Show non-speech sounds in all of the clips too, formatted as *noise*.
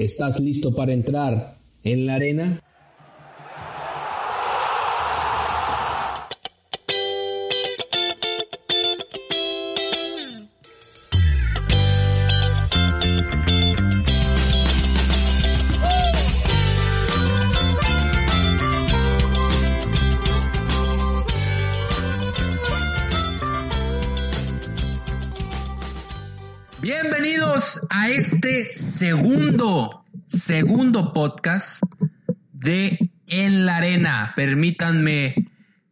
¿Estás listo para entrar en la arena? Este segundo, segundo podcast de En la Arena. Permítanme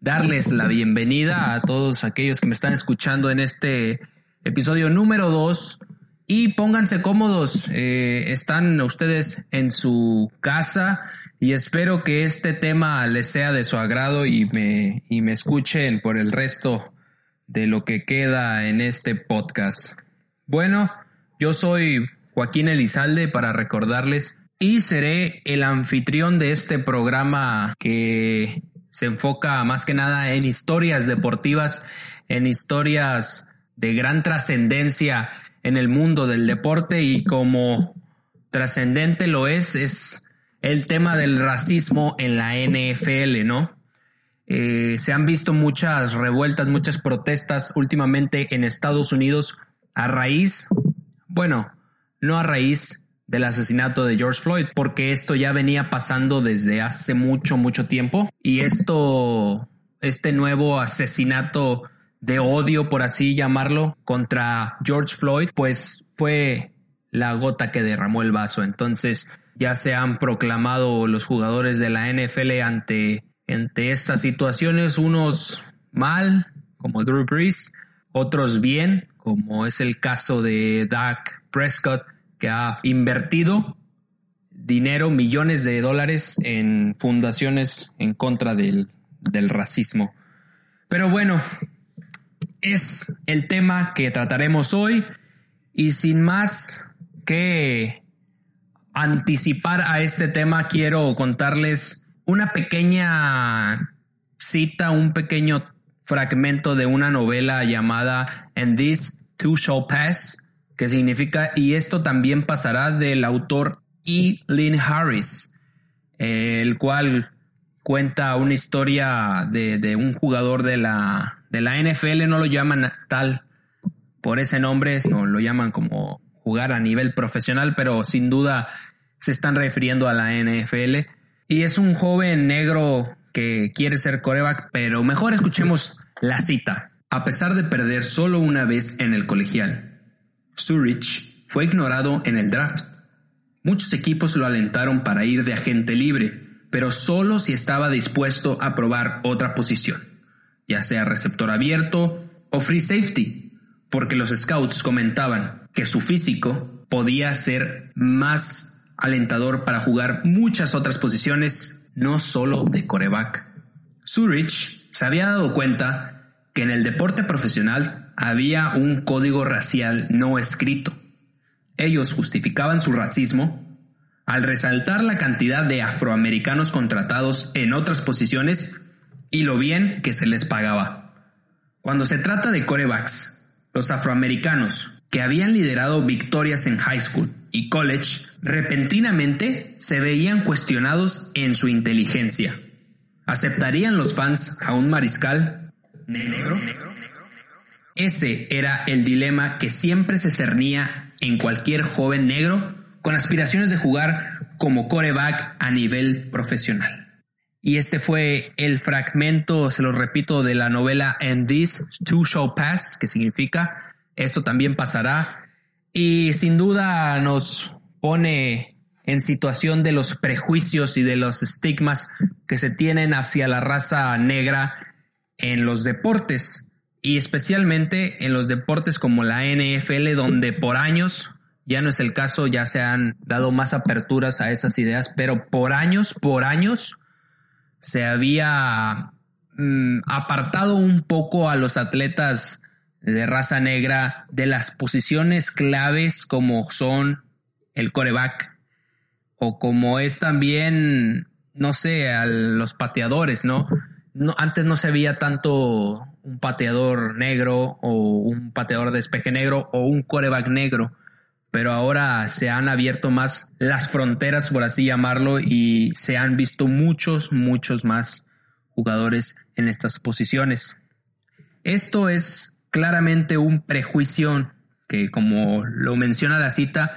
darles la bienvenida a todos aquellos que me están escuchando en este episodio número 2 y pónganse cómodos. Eh, están ustedes en su casa y espero que este tema les sea de su agrado y me, y me escuchen por el resto de lo que queda en este podcast. Bueno, yo soy Joaquín Elizalde para recordarles y seré el anfitrión de este programa que se enfoca más que nada en historias deportivas, en historias de gran trascendencia en el mundo del deporte y como trascendente lo es, es el tema del racismo en la NFL, ¿no? Eh, se han visto muchas revueltas, muchas protestas últimamente en Estados Unidos a raíz, bueno, no a raíz del asesinato de George Floyd, porque esto ya venía pasando desde hace mucho, mucho tiempo. Y esto, este nuevo asesinato de odio, por así llamarlo, contra George Floyd, pues fue la gota que derramó el vaso. Entonces ya se han proclamado los jugadores de la NFL ante, ante estas situaciones, unos mal, como Drew Brees, otros bien, como es el caso de Dak Prescott, que ha invertido dinero, millones de dólares en fundaciones en contra del, del racismo. Pero bueno, es el tema que trataremos hoy y sin más que anticipar a este tema, quiero contarles una pequeña cita, un pequeño fragmento de una novela llamada And This Too Shall Pass, que significa y esto también pasará del autor E. Lynn Harris, el cual cuenta una historia de, un jugador de la, de la NFL, no lo llaman tal por ese nombre, no lo llaman como jugar a nivel profesional, pero sin duda se están refiriendo a la NFL. Y es un joven negro que quiere ser coreback, pero mejor escuchemos la cita. A pesar de perder solo una vez en el colegial, Zurich fue ignorado en el draft. Muchos equipos lo alentaron para ir de agente libre, pero solo si estaba dispuesto a probar otra posición, ya sea receptor abierto o free safety, porque los scouts comentaban que su físico podía ser más alentador para jugar muchas otras posiciones no solo de coreback. Zurich se había dado cuenta que en el deporte profesional había un código racial no escrito. Ellos justificaban su racismo al resaltar la cantidad de afroamericanos contratados en otras posiciones y lo bien que se les pagaba. Cuando se trata de corebacks, los afroamericanos que habían liderado victorias en high school y college repentinamente se veían cuestionados en su inteligencia. ¿Aceptarían los fans a un mariscal negro? Ese era el dilema que siempre se cernía en cualquier joven negro con aspiraciones de jugar como coreback a nivel profesional. Y este fue el fragmento, se lo repito, de la novela And This Too Shall Pass, que significa esto también pasará. Y sin duda nos pone en situación de los prejuicios y de los estigmas que se tienen hacia la raza negra en los deportes y especialmente en los deportes como la NFL donde por años ya no es el caso, ya se han dado más aperturas a esas ideas, pero por años, por años se había mm, apartado un poco a los atletas de raza negra de las posiciones claves como son el coreback o como es también, no sé, a los pateadores, ¿no? No antes no se veía tanto un pateador negro o un pateador de despeje negro o un coreback negro, pero ahora se han abierto más las fronteras, por así llamarlo, y se han visto muchos, muchos más jugadores en estas posiciones. Esto es claramente un prejuicio que, como lo menciona la cita,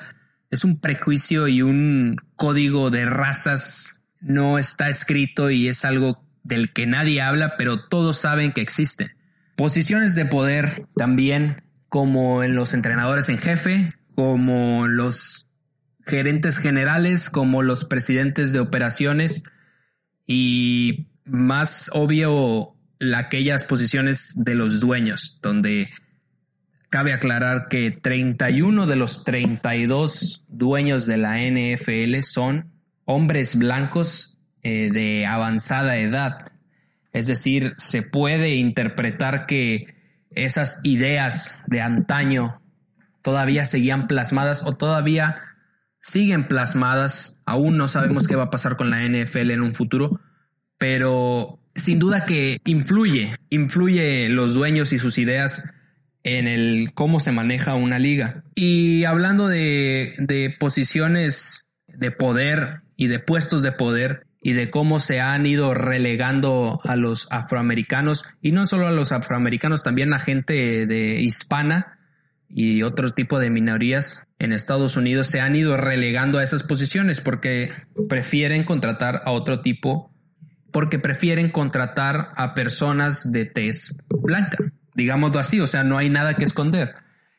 es un prejuicio y un código de razas no está escrito y es algo del que nadie habla, pero todos saben que existen. Posiciones de poder también, como en los entrenadores en jefe, como los gerentes generales, como los presidentes de operaciones y más obvio aquellas posiciones de los dueños, donde cabe aclarar que 31 de los 32 dueños de la NFL son hombres blancos eh, de avanzada edad. Es decir, se puede interpretar que esas ideas de antaño todavía seguían plasmadas o todavía siguen plasmadas. Aún no sabemos qué va a pasar con la NFL en un futuro, pero sin duda que influye, influye los dueños y sus ideas en el cómo se maneja una liga. Y hablando de, de posiciones de poder y de puestos de poder, y de cómo se han ido relegando a los afroamericanos y no solo a los afroamericanos, también a gente de hispana y otro tipo de minorías en Estados Unidos se han ido relegando a esas posiciones porque prefieren contratar a otro tipo, porque prefieren contratar a personas de tez blanca, digámoslo así, o sea, no hay nada que esconder.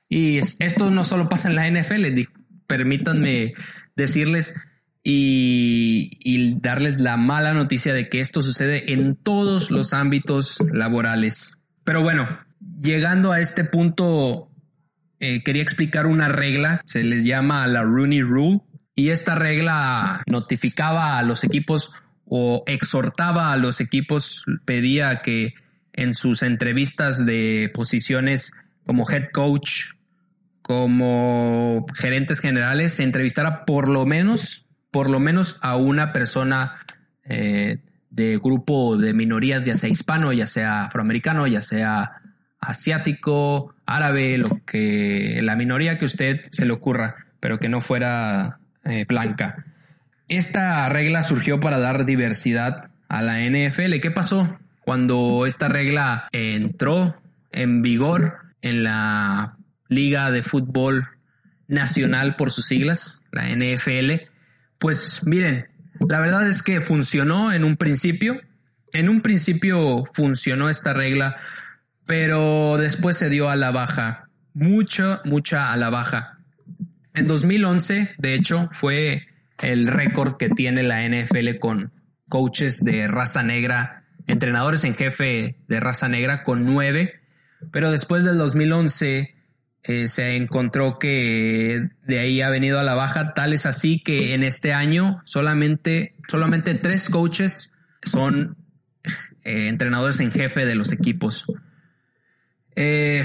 Y esto no solo pasa en la NFL, permítanme decirles y, darles la mala noticia de que esto sucede en todos los ámbitos laborales. Pero bueno, llegando a este punto, eh, quería explicar una regla, se les llama la Rooney Rule, y esta regla notificaba a los equipos o exhortaba a los equipos, pedía que en sus entrevistas de posiciones como head coach, como gerentes generales, se entrevistara por lo menos por lo menos a una persona eh, de grupo de minorías, ya sea hispano, ya sea afroamericano, ya sea asiático, árabe, lo que la minoría que usted se le ocurra, pero que no fuera eh, blanca. Esta regla surgió para dar diversidad a la NFL. ¿Qué pasó cuando esta regla entró en vigor en la Liga de Fútbol Nacional por sus siglas, la NFL? Pues miren, la verdad es que funcionó en un principio. En un principio funcionó esta regla, pero después se dio a la baja. Mucha, mucha a la baja. En 2011, de hecho, fue el récord que tiene la NFL con coaches de raza negra, entrenadores en jefe de raza negra con nueve. Pero después del 2011 eh, se encontró que de ahí ha venido a la baja, tal es así que en este año solamente, solamente tres coaches son eh, entrenadores en jefe de los equipos. Eh,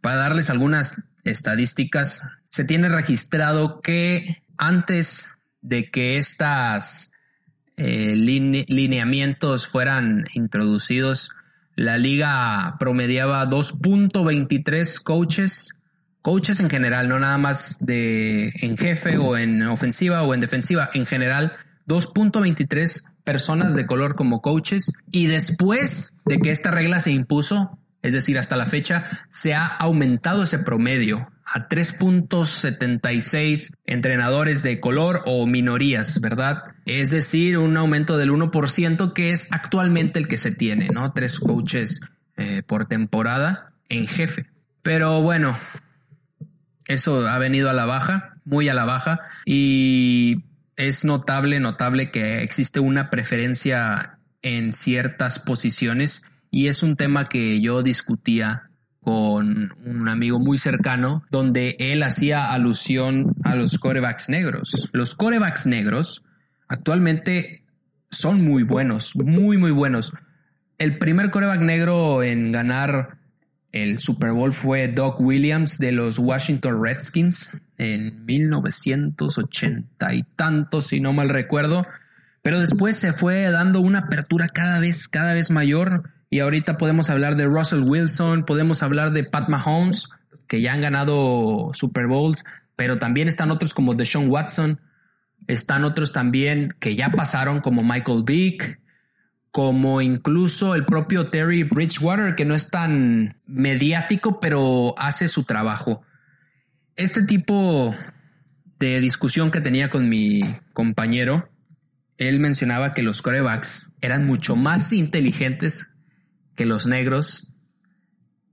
para darles algunas estadísticas, se tiene registrado que antes de que estas lineamientos fueran introducidos, la liga promediaba 2.23 coaches coaches en general, no nada más de en jefe o en ofensiva o en defensiva, en general, 2.23 personas de color como coaches y después de que esta regla se impuso, es decir, hasta la fecha, se ha aumentado ese promedio a 3.76 entrenadores de color o minorías, ¿verdad? Es decir, un aumento del 1% que es actualmente el que se tiene, ¿no? Tres coaches eh, por temporada en jefe. Pero bueno, eso ha venido a la baja, muy a la baja, y es notable, notable que existe una preferencia en ciertas posiciones y es un tema que yo discutía con un amigo muy cercano donde él hacía alusión a los corebacks negros. Los corebacks negros actualmente son muy buenos, muy, muy buenos. El primer coreback negro en ganar el Super Bowl fue Doug Williams de los Washington Redskins en 1980 y tantos, si no mal recuerdo. Pero después se fue dando una apertura cada vez, cada vez mayor. Y ahorita podemos hablar de Russell Wilson, podemos hablar de Pat Mahomes, que ya han ganado Super Bowls. pero también están otros como Deshaun Watson, están otros también que ya pasaron como Michael Vick, como incluso el propio Terry Bridgewater, que no es tan mediático, pero hace su trabajo. Este tipo de discusión que tenía con mi compañero, él mencionaba que los corebacks eran mucho más inteligentes que los negros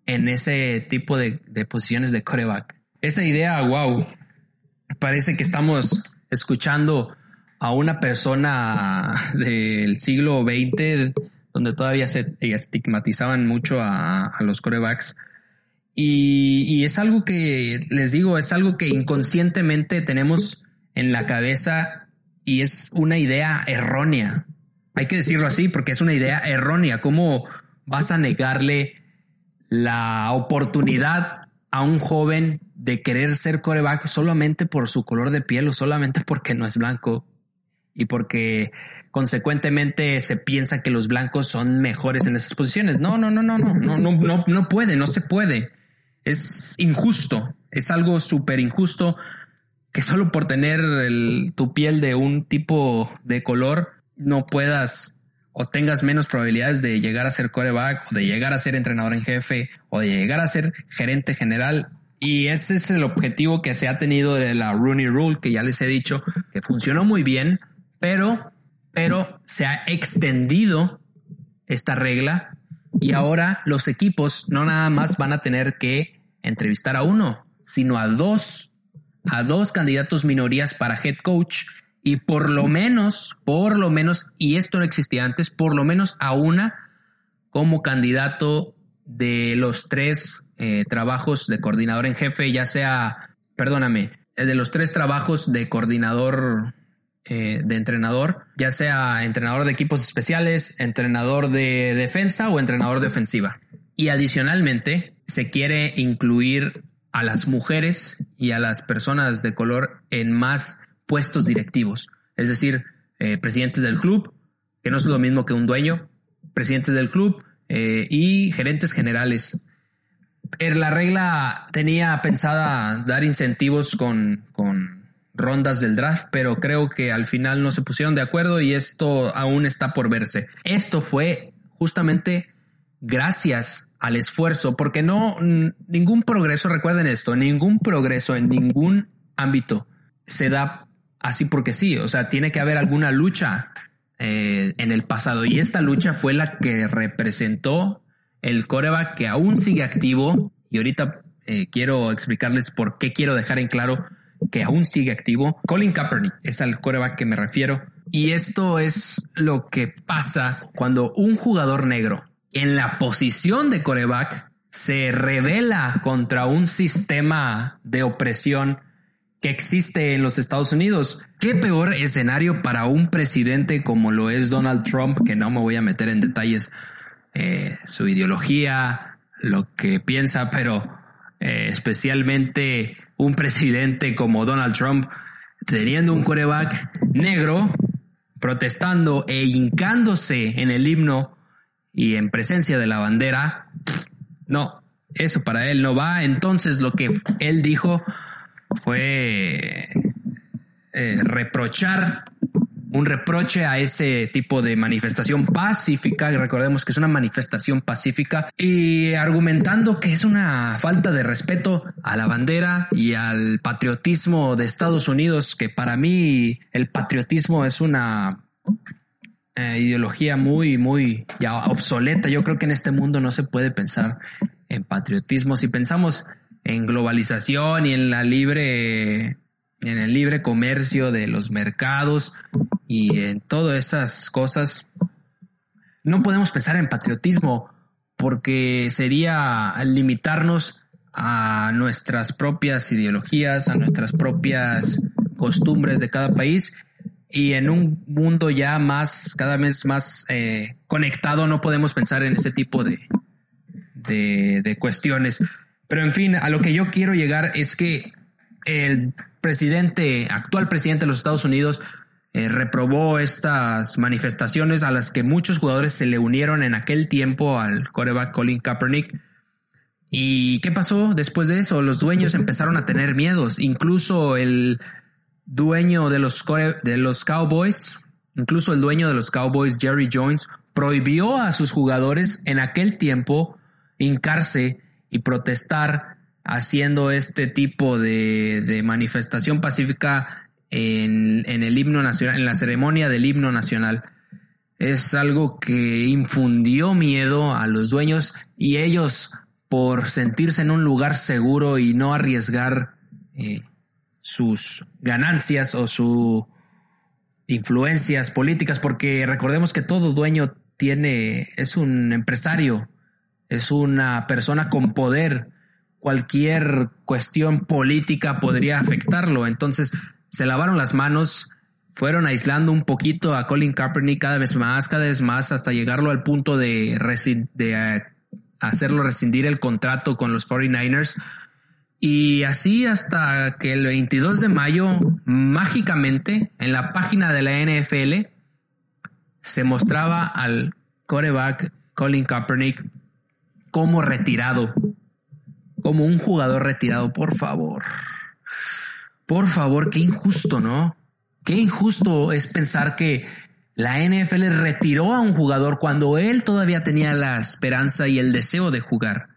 en ese tipo de, posiciones de coreback. Esa idea, wow, parece que estamos escuchando a una persona *laughs* del siglo XX donde todavía se estigmatizaban mucho a, los corebacks. Y, y, es algo que, les digo, es algo que inconscientemente tenemos en la cabeza y es una idea errónea. Hay que decirlo así porque es una idea errónea. ¿Cómo vas a negarle la oportunidad a un joven de querer ser coreback solamente por su color de piel o solamente porque no es blanco y porque consecuentemente se piensa que los blancos son mejores en esas posiciones. No, no, no, no, no, no, no, no, no puede, no se puede. Es injusto, es algo súper injusto que solo por tener tu piel de un tipo de color no puedas o tengas menos probabilidades de llegar a ser coreback o de llegar a ser entrenador en jefe o de llegar a ser gerente general. Y ese es el objetivo que se ha tenido de la Rooney Rule, que ya les he dicho que funcionó muy bien, pero, pero se ha extendido esta regla y ahora los equipos no nada más van a tener que entrevistar a uno, sino a dos, a dos candidatos minorías para head coach y por lo menos, por lo menos, y esto no existía antes, por lo menos a una como candidato de los tres eh, trabajos de coordinador en jefe, ya sea, perdóname, de los tres trabajos de coordinador eh, de entrenador, ya sea entrenador de equipos especiales, entrenador de defensa o entrenador de ofensiva. Y adicionalmente, se quiere incluir a las mujeres y a las personas de color en más puestos directivos, es decir, eh, presidentes del club, que no es lo mismo que un dueño, presidentes del club eh, y gerentes generales. Er, la regla tenía pensada dar incentivos con, con rondas del draft, pero creo que al final no se pusieron de acuerdo y esto aún está por verse. Esto fue justamente gracias al esfuerzo, porque no, ningún progreso, recuerden esto, ningún progreso en ningún ámbito se da así porque sí, o sea, tiene que haber alguna lucha eh, en el pasado y esta lucha fue la que representó el coreback que aún sigue activo y ahorita eh, quiero explicarles por qué quiero dejar en claro que aún sigue activo. Colin Kaepernick es al coreback que me refiero y esto es lo que pasa cuando un jugador negro en la posición de coreback se revela contra un sistema de opresión que existe en los Estados Unidos. ¿Qué peor escenario para un presidente como lo es Donald Trump, que no me voy a meter en detalles, eh, su ideología, lo que piensa, pero eh, especialmente un presidente como Donald Trump, teniendo un coreback negro, protestando e hincándose en el himno y en presencia de la bandera, no, eso para él no va. Entonces lo que él dijo fue eh, reprochar un reproche a ese tipo de manifestación pacífica, y recordemos que es una manifestación pacífica, y argumentando que es una falta de respeto a la bandera y al patriotismo de Estados Unidos, que para mí el patriotismo es una eh, ideología muy, muy ya obsoleta. Yo creo que en este mundo no se puede pensar en patriotismo. Si pensamos en globalización y en la libre, en el libre comercio de los mercados y en todas esas cosas, no podemos pensar en patriotismo porque sería limitarnos a nuestras propias ideologías, a nuestras propias costumbres de cada país y en un mundo ya más, cada vez más eh, conectado, no podemos pensar en ese tipo de, de, de cuestiones. Pero en fin, a lo que yo quiero llegar es que el presidente, actual presidente de los Estados Unidos, eh, reprobó estas manifestaciones a las que muchos jugadores se le unieron en aquel tiempo al coreback Colin Kaepernick. ¿Y qué pasó después de eso? Los dueños *laughs* empezaron a tener miedos. Incluso el dueño de los, de los Cowboys, incluso el dueño de los Cowboys, Jerry Jones, prohibió a sus jugadores en aquel tiempo hincarse y protestar haciendo este tipo de, manifestación pacífica en, el himno nacional, en la ceremonia del himno nacional. Es algo que infundió miedo a los dueños y ellos por sentirse en un lugar seguro y no arriesgar eh, sus ganancias o sus influencias políticas, porque recordemos que todo dueño tiene, es un empresario, es una persona con poder. Cualquier cuestión política podría afectarlo. Entonces se lavaron las manos, fueron aislando un poquito a Colin Kaepernick cada vez más, cada vez más, hasta llegarlo al punto de, eh, hacerlo rescindir el contrato con los 49ers. Y así hasta que el 22 de mayo, mágicamente, en la página de la NFL, se mostraba al coreback Colin Kaepernick como retirado, como un jugador retirado, por favor. Por favor, qué injusto, ¿no? Qué injusto es pensar que la NFL retiró a un jugador cuando él todavía tenía la esperanza y el deseo de jugar.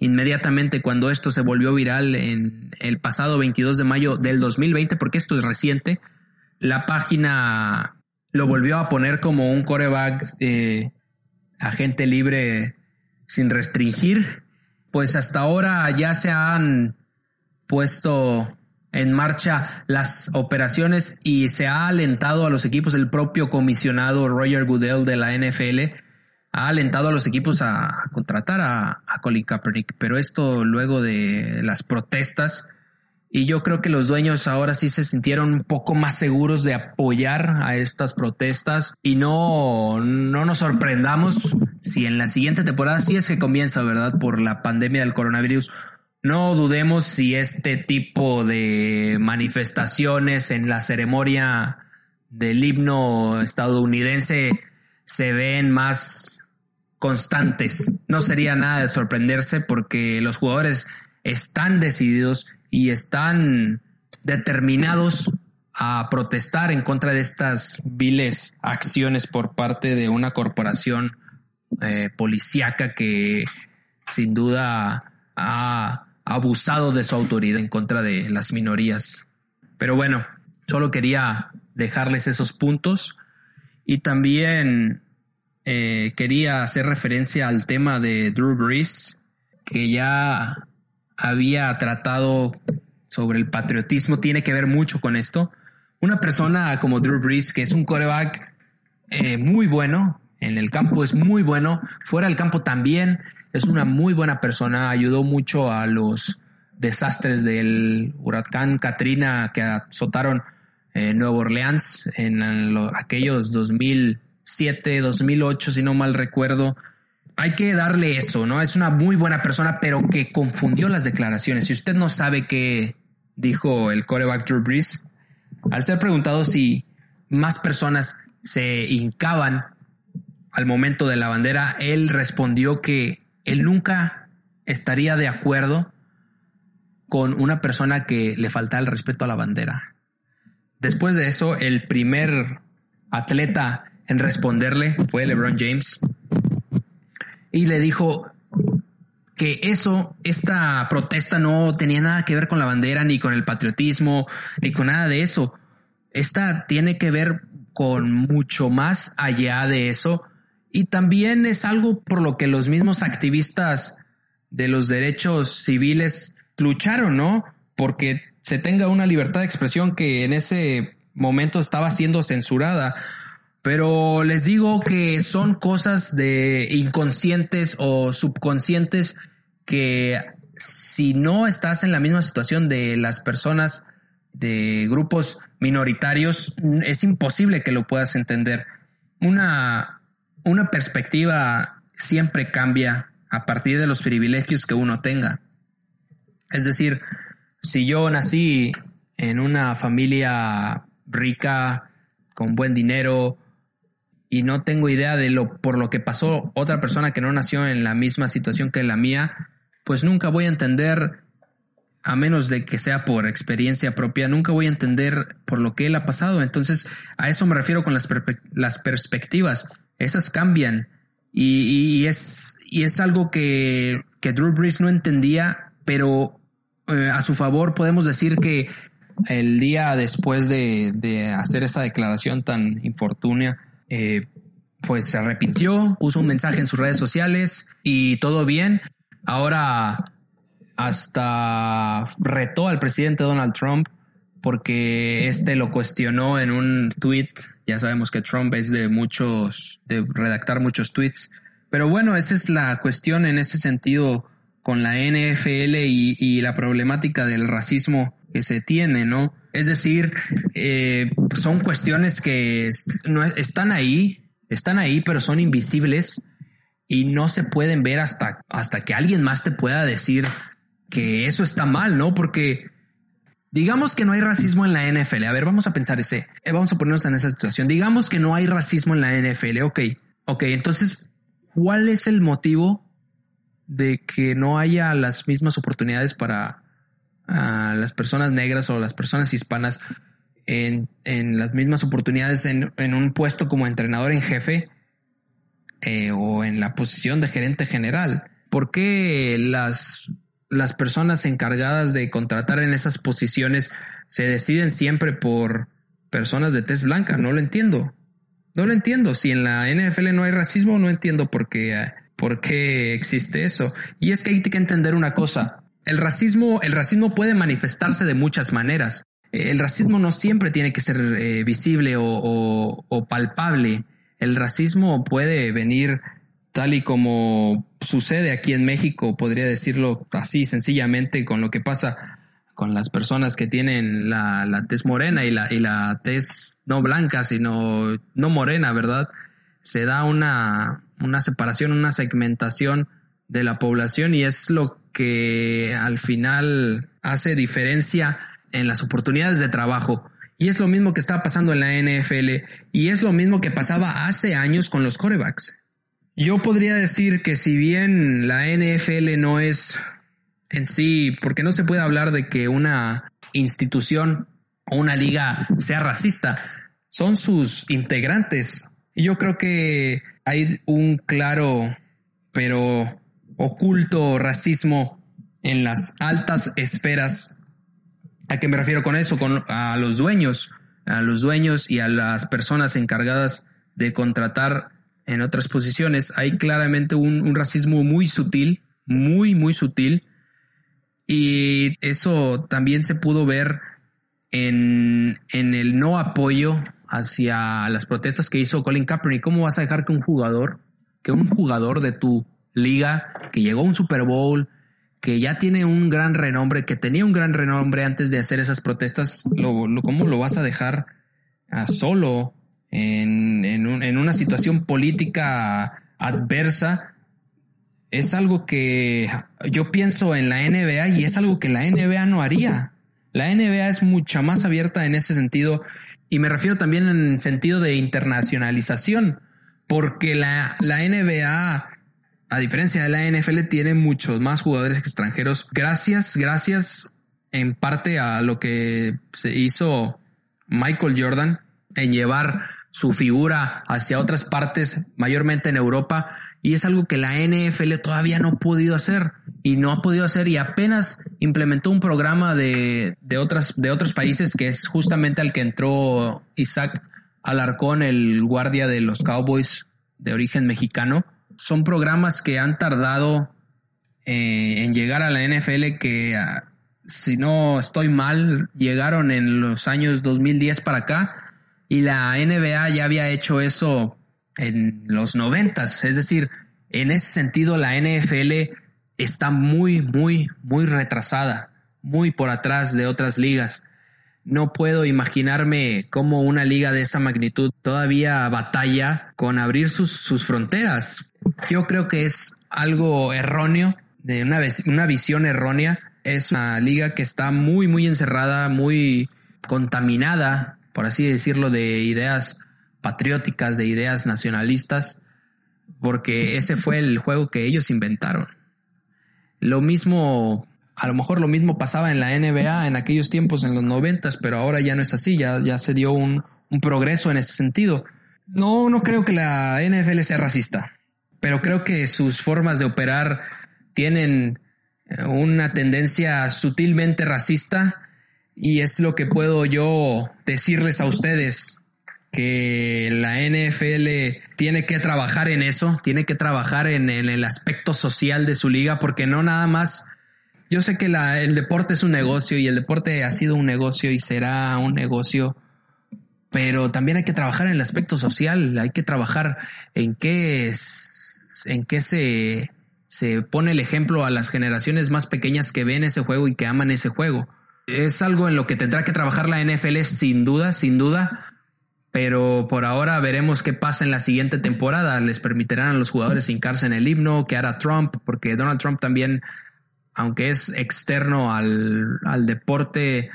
Inmediatamente cuando esto se volvió viral en el pasado 22 de mayo del 2020, porque esto es reciente, la página lo volvió a poner como un coreback eh, agente libre sin restringir. Pues hasta ahora ya se han puesto en marcha las operaciones y se ha alentado a los equipos, el propio comisionado Roger Goodell de la NFL ha alentado a los equipos a, contratar a, Colin Kaepernick, pero esto luego de las protestas y yo creo que los dueños ahora sí se sintieron un poco más seguros de apoyar a estas protestas y no, no nos sorprendamos si en la siguiente temporada, si es que comienza, ¿verdad? Por la pandemia del coronavirus, no dudemos si este tipo de manifestaciones en la ceremonia del himno estadounidense se ven más constantes. No sería nada de sorprenderse porque los jugadores están decididos y están determinados a protestar en contra de estas viles acciones por parte de una corporación eh, policíaca que sin duda ha abusado de su autoridad en contra de las minorías. Pero bueno, solo quería dejarles esos puntos y también eh, quería hacer referencia al tema de Drew Brees, que ya había tratado sobre el patriotismo, tiene que ver mucho con esto. Una persona como Drew Brees, que es un coreback eh, muy bueno, en el campo es muy bueno, fuera del campo también, es una muy buena persona, ayudó mucho a los desastres del huracán Katrina que azotaron eh, Nueva Orleans en aquellos 2007, 2008, si no mal recuerdo. Hay que darle eso, ¿no? Es una muy buena persona, pero que confundió las declaraciones. Si usted no sabe qué dijo el coreback Drew Brees, al ser preguntado si más personas se hincaban al momento de la bandera, él respondió que él nunca estaría de acuerdo con una persona que le falta el respeto a la bandera. Después de eso, el primer atleta en responderle fue LeBron James y le dijo que eso, esta protesta no tenía nada que ver con la bandera, ni con el patriotismo, ni con nada de eso. Esta tiene que ver con mucho más allá de eso y también es algo por lo que los mismos activistas de los derechos civiles lucharon, ¿no? Porque se tenga una libertad de expresión que en ese momento estaba siendo censurada. Pero les digo que son cosas de inconscientes o subconscientes que si no estás en la misma situación de las personas de grupos minoritarios, es imposible que lo puedas entender. Una una perspectiva siempre cambia a partir de los privilegios que uno tenga. Es decir, si yo nací en una familia rica, con buen dinero, y no tengo idea de lo por lo que pasó otra persona que no nació en la misma situación que la mía, pues nunca voy a entender, a menos de que sea por experiencia propia, nunca voy a entender por lo que él ha pasado. Entonces, a eso me refiero con las, las perspectivas. Esas cambian. Y, es, algo que, que Drew Brees no entendía, pero eh, a su favor podemos decir que el día después de, hacer esa declaración tan infortunia, eh, pues se arrepintió, puso un mensaje en sus redes sociales y todo bien. Ahora hasta retó al presidente Donald Trump porque este lo cuestionó en un tweet. Ya sabemos que Trump es de muchos, de redactar muchos tweets. Pero bueno, esa es la cuestión en ese sentido con la NFL y, la problemática del racismo que se tiene, ¿no? Es decir, eh, son cuestiones que no, están ahí, están ahí, pero son invisibles y no se pueden ver hasta, hasta que alguien más te pueda decir que eso está mal, ¿no? Porque digamos que no hay racismo en la NFL. A ver, vamos a pensar ese, eh, vamos a ponernos en esa situación. Digamos que no hay racismo en la NFL. Ok, ok, entonces, ¿cuál es el motivo de que no haya las mismas oportunidades para las personas negras o las personas hispanas en, las mismas oportunidades en, un puesto como entrenador en jefe eh, o en la posición de gerente general. ¿Por qué las, las personas encargadas de contratar en esas posiciones se deciden siempre por personas de tez blanca? No lo entiendo. No lo entiendo. Si en la NFL no hay racismo, no entiendo por qué por qué existe eso. Y es que hay que entender una cosa. El racismo, el racismo puede manifestarse de muchas maneras. El racismo no siempre tiene que ser eh, visible o, palpable. El racismo puede venir tal y como sucede aquí en México, podría decirlo así sencillamente con lo que pasa con las personas que tienen la, la tez morena y la, y la tez no blanca, sino no morena, ¿verdad? Se da una, una separación, una segmentación de la población y es lo que al final hace diferencia en las oportunidades de trabajo. Y es lo mismo que está pasando en la NFL y es lo mismo que pasaba hace años con los corebacks. Yo podría decir que si bien la NFL no es en sí, porque no se puede hablar de que una institución o una liga sea racista, son sus integrantes. Yo creo que hay un claro pero oculto racismo en las altas esferas. ¿A qué me refiero con eso? Con a los dueños, a los dueños y a las personas encargadas de contratar en otras posiciones. Hay claramente un, racismo muy sutil, muy, muy sutil. Y eso también se pudo ver en, en el no apoyo hacia las protestas que hizo Colin Kaepernick. ¿Cómo vas a dejar que un jugador, que un jugador de tu liga, que llegó a un Super Bowl, que ya tiene un gran renombre, que tenía un gran renombre antes de hacer esas protestas, lo, ¿cómo lo vas a dejar solo en, en una situación política adversa? Es algo que yo pienso en la NBA y es algo que la NBA no haría. La NBA es mucha más abierta en ese sentido y me refiero también en sentido de internacionalización, porque la, la NBA, a diferencia de la NFL, tiene muchos más jugadores extranjeros. Gracias, gracias en parte a lo que se hizo Michael Jordan en llevar su figura hacia otras partes, mayormente en Europa, y es algo que la NFL todavía no ha podido hacer y no ha podido hacer y apenas implementó un programa de, de, otras, de otros países que es justamente al que entró Isaac Alarcón, el guardia de los Cowboys de origen mexicano. Son programas que han tardado eh, en llegar a la NFL que, ah, si no estoy mal, llegaron en los años 2010 para acá y la NBA ya había hecho eso en los noventas. Es decir, en ese sentido la NFL está muy, muy, muy retrasada, muy por atrás de otras ligas. No puedo imaginarme cómo una liga de esa magnitud todavía batalla con abrir sus, sus fronteras. Yo creo que es algo erróneo, de una, una visión errónea. Es una liga que está muy, muy encerrada, muy contaminada, por así decirlo, de ideas patrióticas, de ideas nacionalistas, porque *laughs* ese fue el juego que ellos inventaron. Lo mismo, a lo mejor lo mismo pasaba en la NBA en aquellos tiempos, en los noventas, pero ahora ya no es así, ya, ya se dio un, un progreso en ese sentido. No, no creo que la NFL sea racista, pero creo que sus formas de operar tienen eh, una tendencia sutilmente racista y es lo que puedo yo decirles a ustedes que la NFL tiene que trabajar en eso, tiene que trabajar en, el aspecto social de su liga, porque no nada más. Yo sé que el deporte es un negocio y el deporte ha sido un negocio y será un negocio, pero también hay que trabajar en el aspecto social, hay que trabajar en qué, en qué se, se pone el ejemplo a las generaciones más pequeñas que ven ese juego y que aman ese juego. Es algo en lo que tendrá que trabajar la NFL sin duda, sin duda, pero por ahora veremos qué pasa en la siguiente temporada. Les permitirán a los jugadores hincarse en el himno, que hará Trump, porque Donald Trump también, aunque es externo al, al deporte,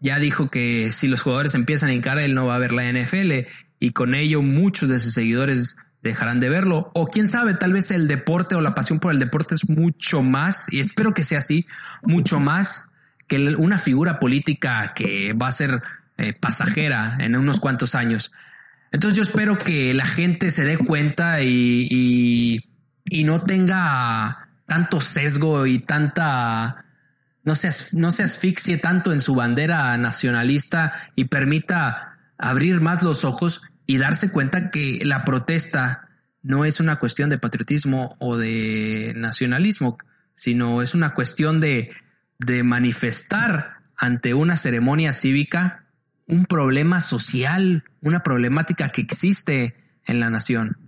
ya dijo que si los jugadores empiezan a hincar, él no va a ver la NFL y con ello muchos de sus seguidores dejarán de verlo. O quién sabe, tal vez el deporte o la pasión por el deporte es mucho más, y espero que sea así, mucho más que una figura política que va a ser eh, pasajera en unos cuantos años. Entonces yo espero que la gente se dé cuenta y, y, no tenga tanto sesgo y tanta, no se, no se asfixie tanto en su bandera nacionalista y permita abrir más los ojos y darse cuenta que la protesta no es una cuestión de patriotismo o de nacionalismo, sino es una cuestión de, de manifestar ante una ceremonia cívica un problema social, una problemática que existe en la nación.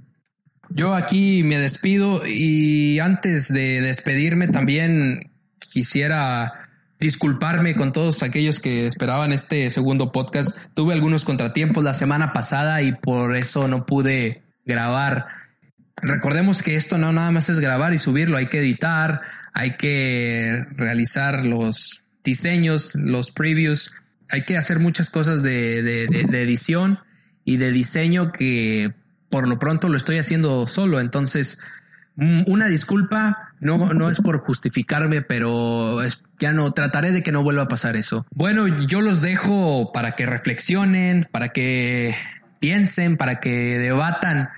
Yo aquí me despido y antes de despedirme también quisiera disculparme con todos aquellos que esperaban este segundo podcast. Tuve algunos contratiempos la semana pasada y por eso no pude grabar. Recordemos que esto no nada más es grabar y subirlo, hay que editar, hay que realizar los diseños, los previews, hay que hacer muchas cosas de, edición y de diseño que por lo pronto lo estoy haciendo solo. Entonces, mm, una disculpa, no, no es por justificarme, pero ya no, trataré de que no vuelva a pasar eso. Bueno, yo los dejo para que reflexionen, para que piensen, para que debatan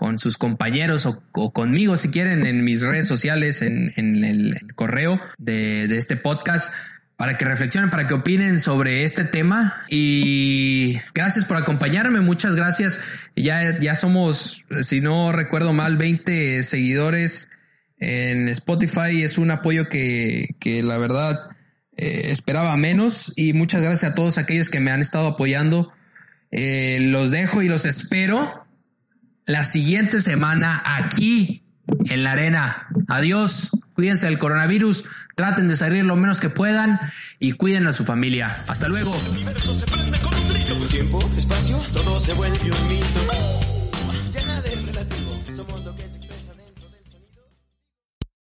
con sus compañeros o, conmigo si quieren en mis redes sociales, en, el, correo de, de este podcast para que reflexionen, para que opinen sobre este tema. Y gracias por acompañarme, muchas gracias. Ya, ya somos, si no recuerdo mal, 20 seguidores en Spotify. Es un apoyo que, que la verdad eh, esperaba menos. Y muchas gracias a todos aquellos que me han estado apoyando. Eh, los dejo y los espero la siguiente semana aquí en la arena. Adiós, cuídense del coronavirus, traten de salir lo menos que puedan y cuiden a su familia. Hasta luego. tiempo, espacio, todo se vuelve un.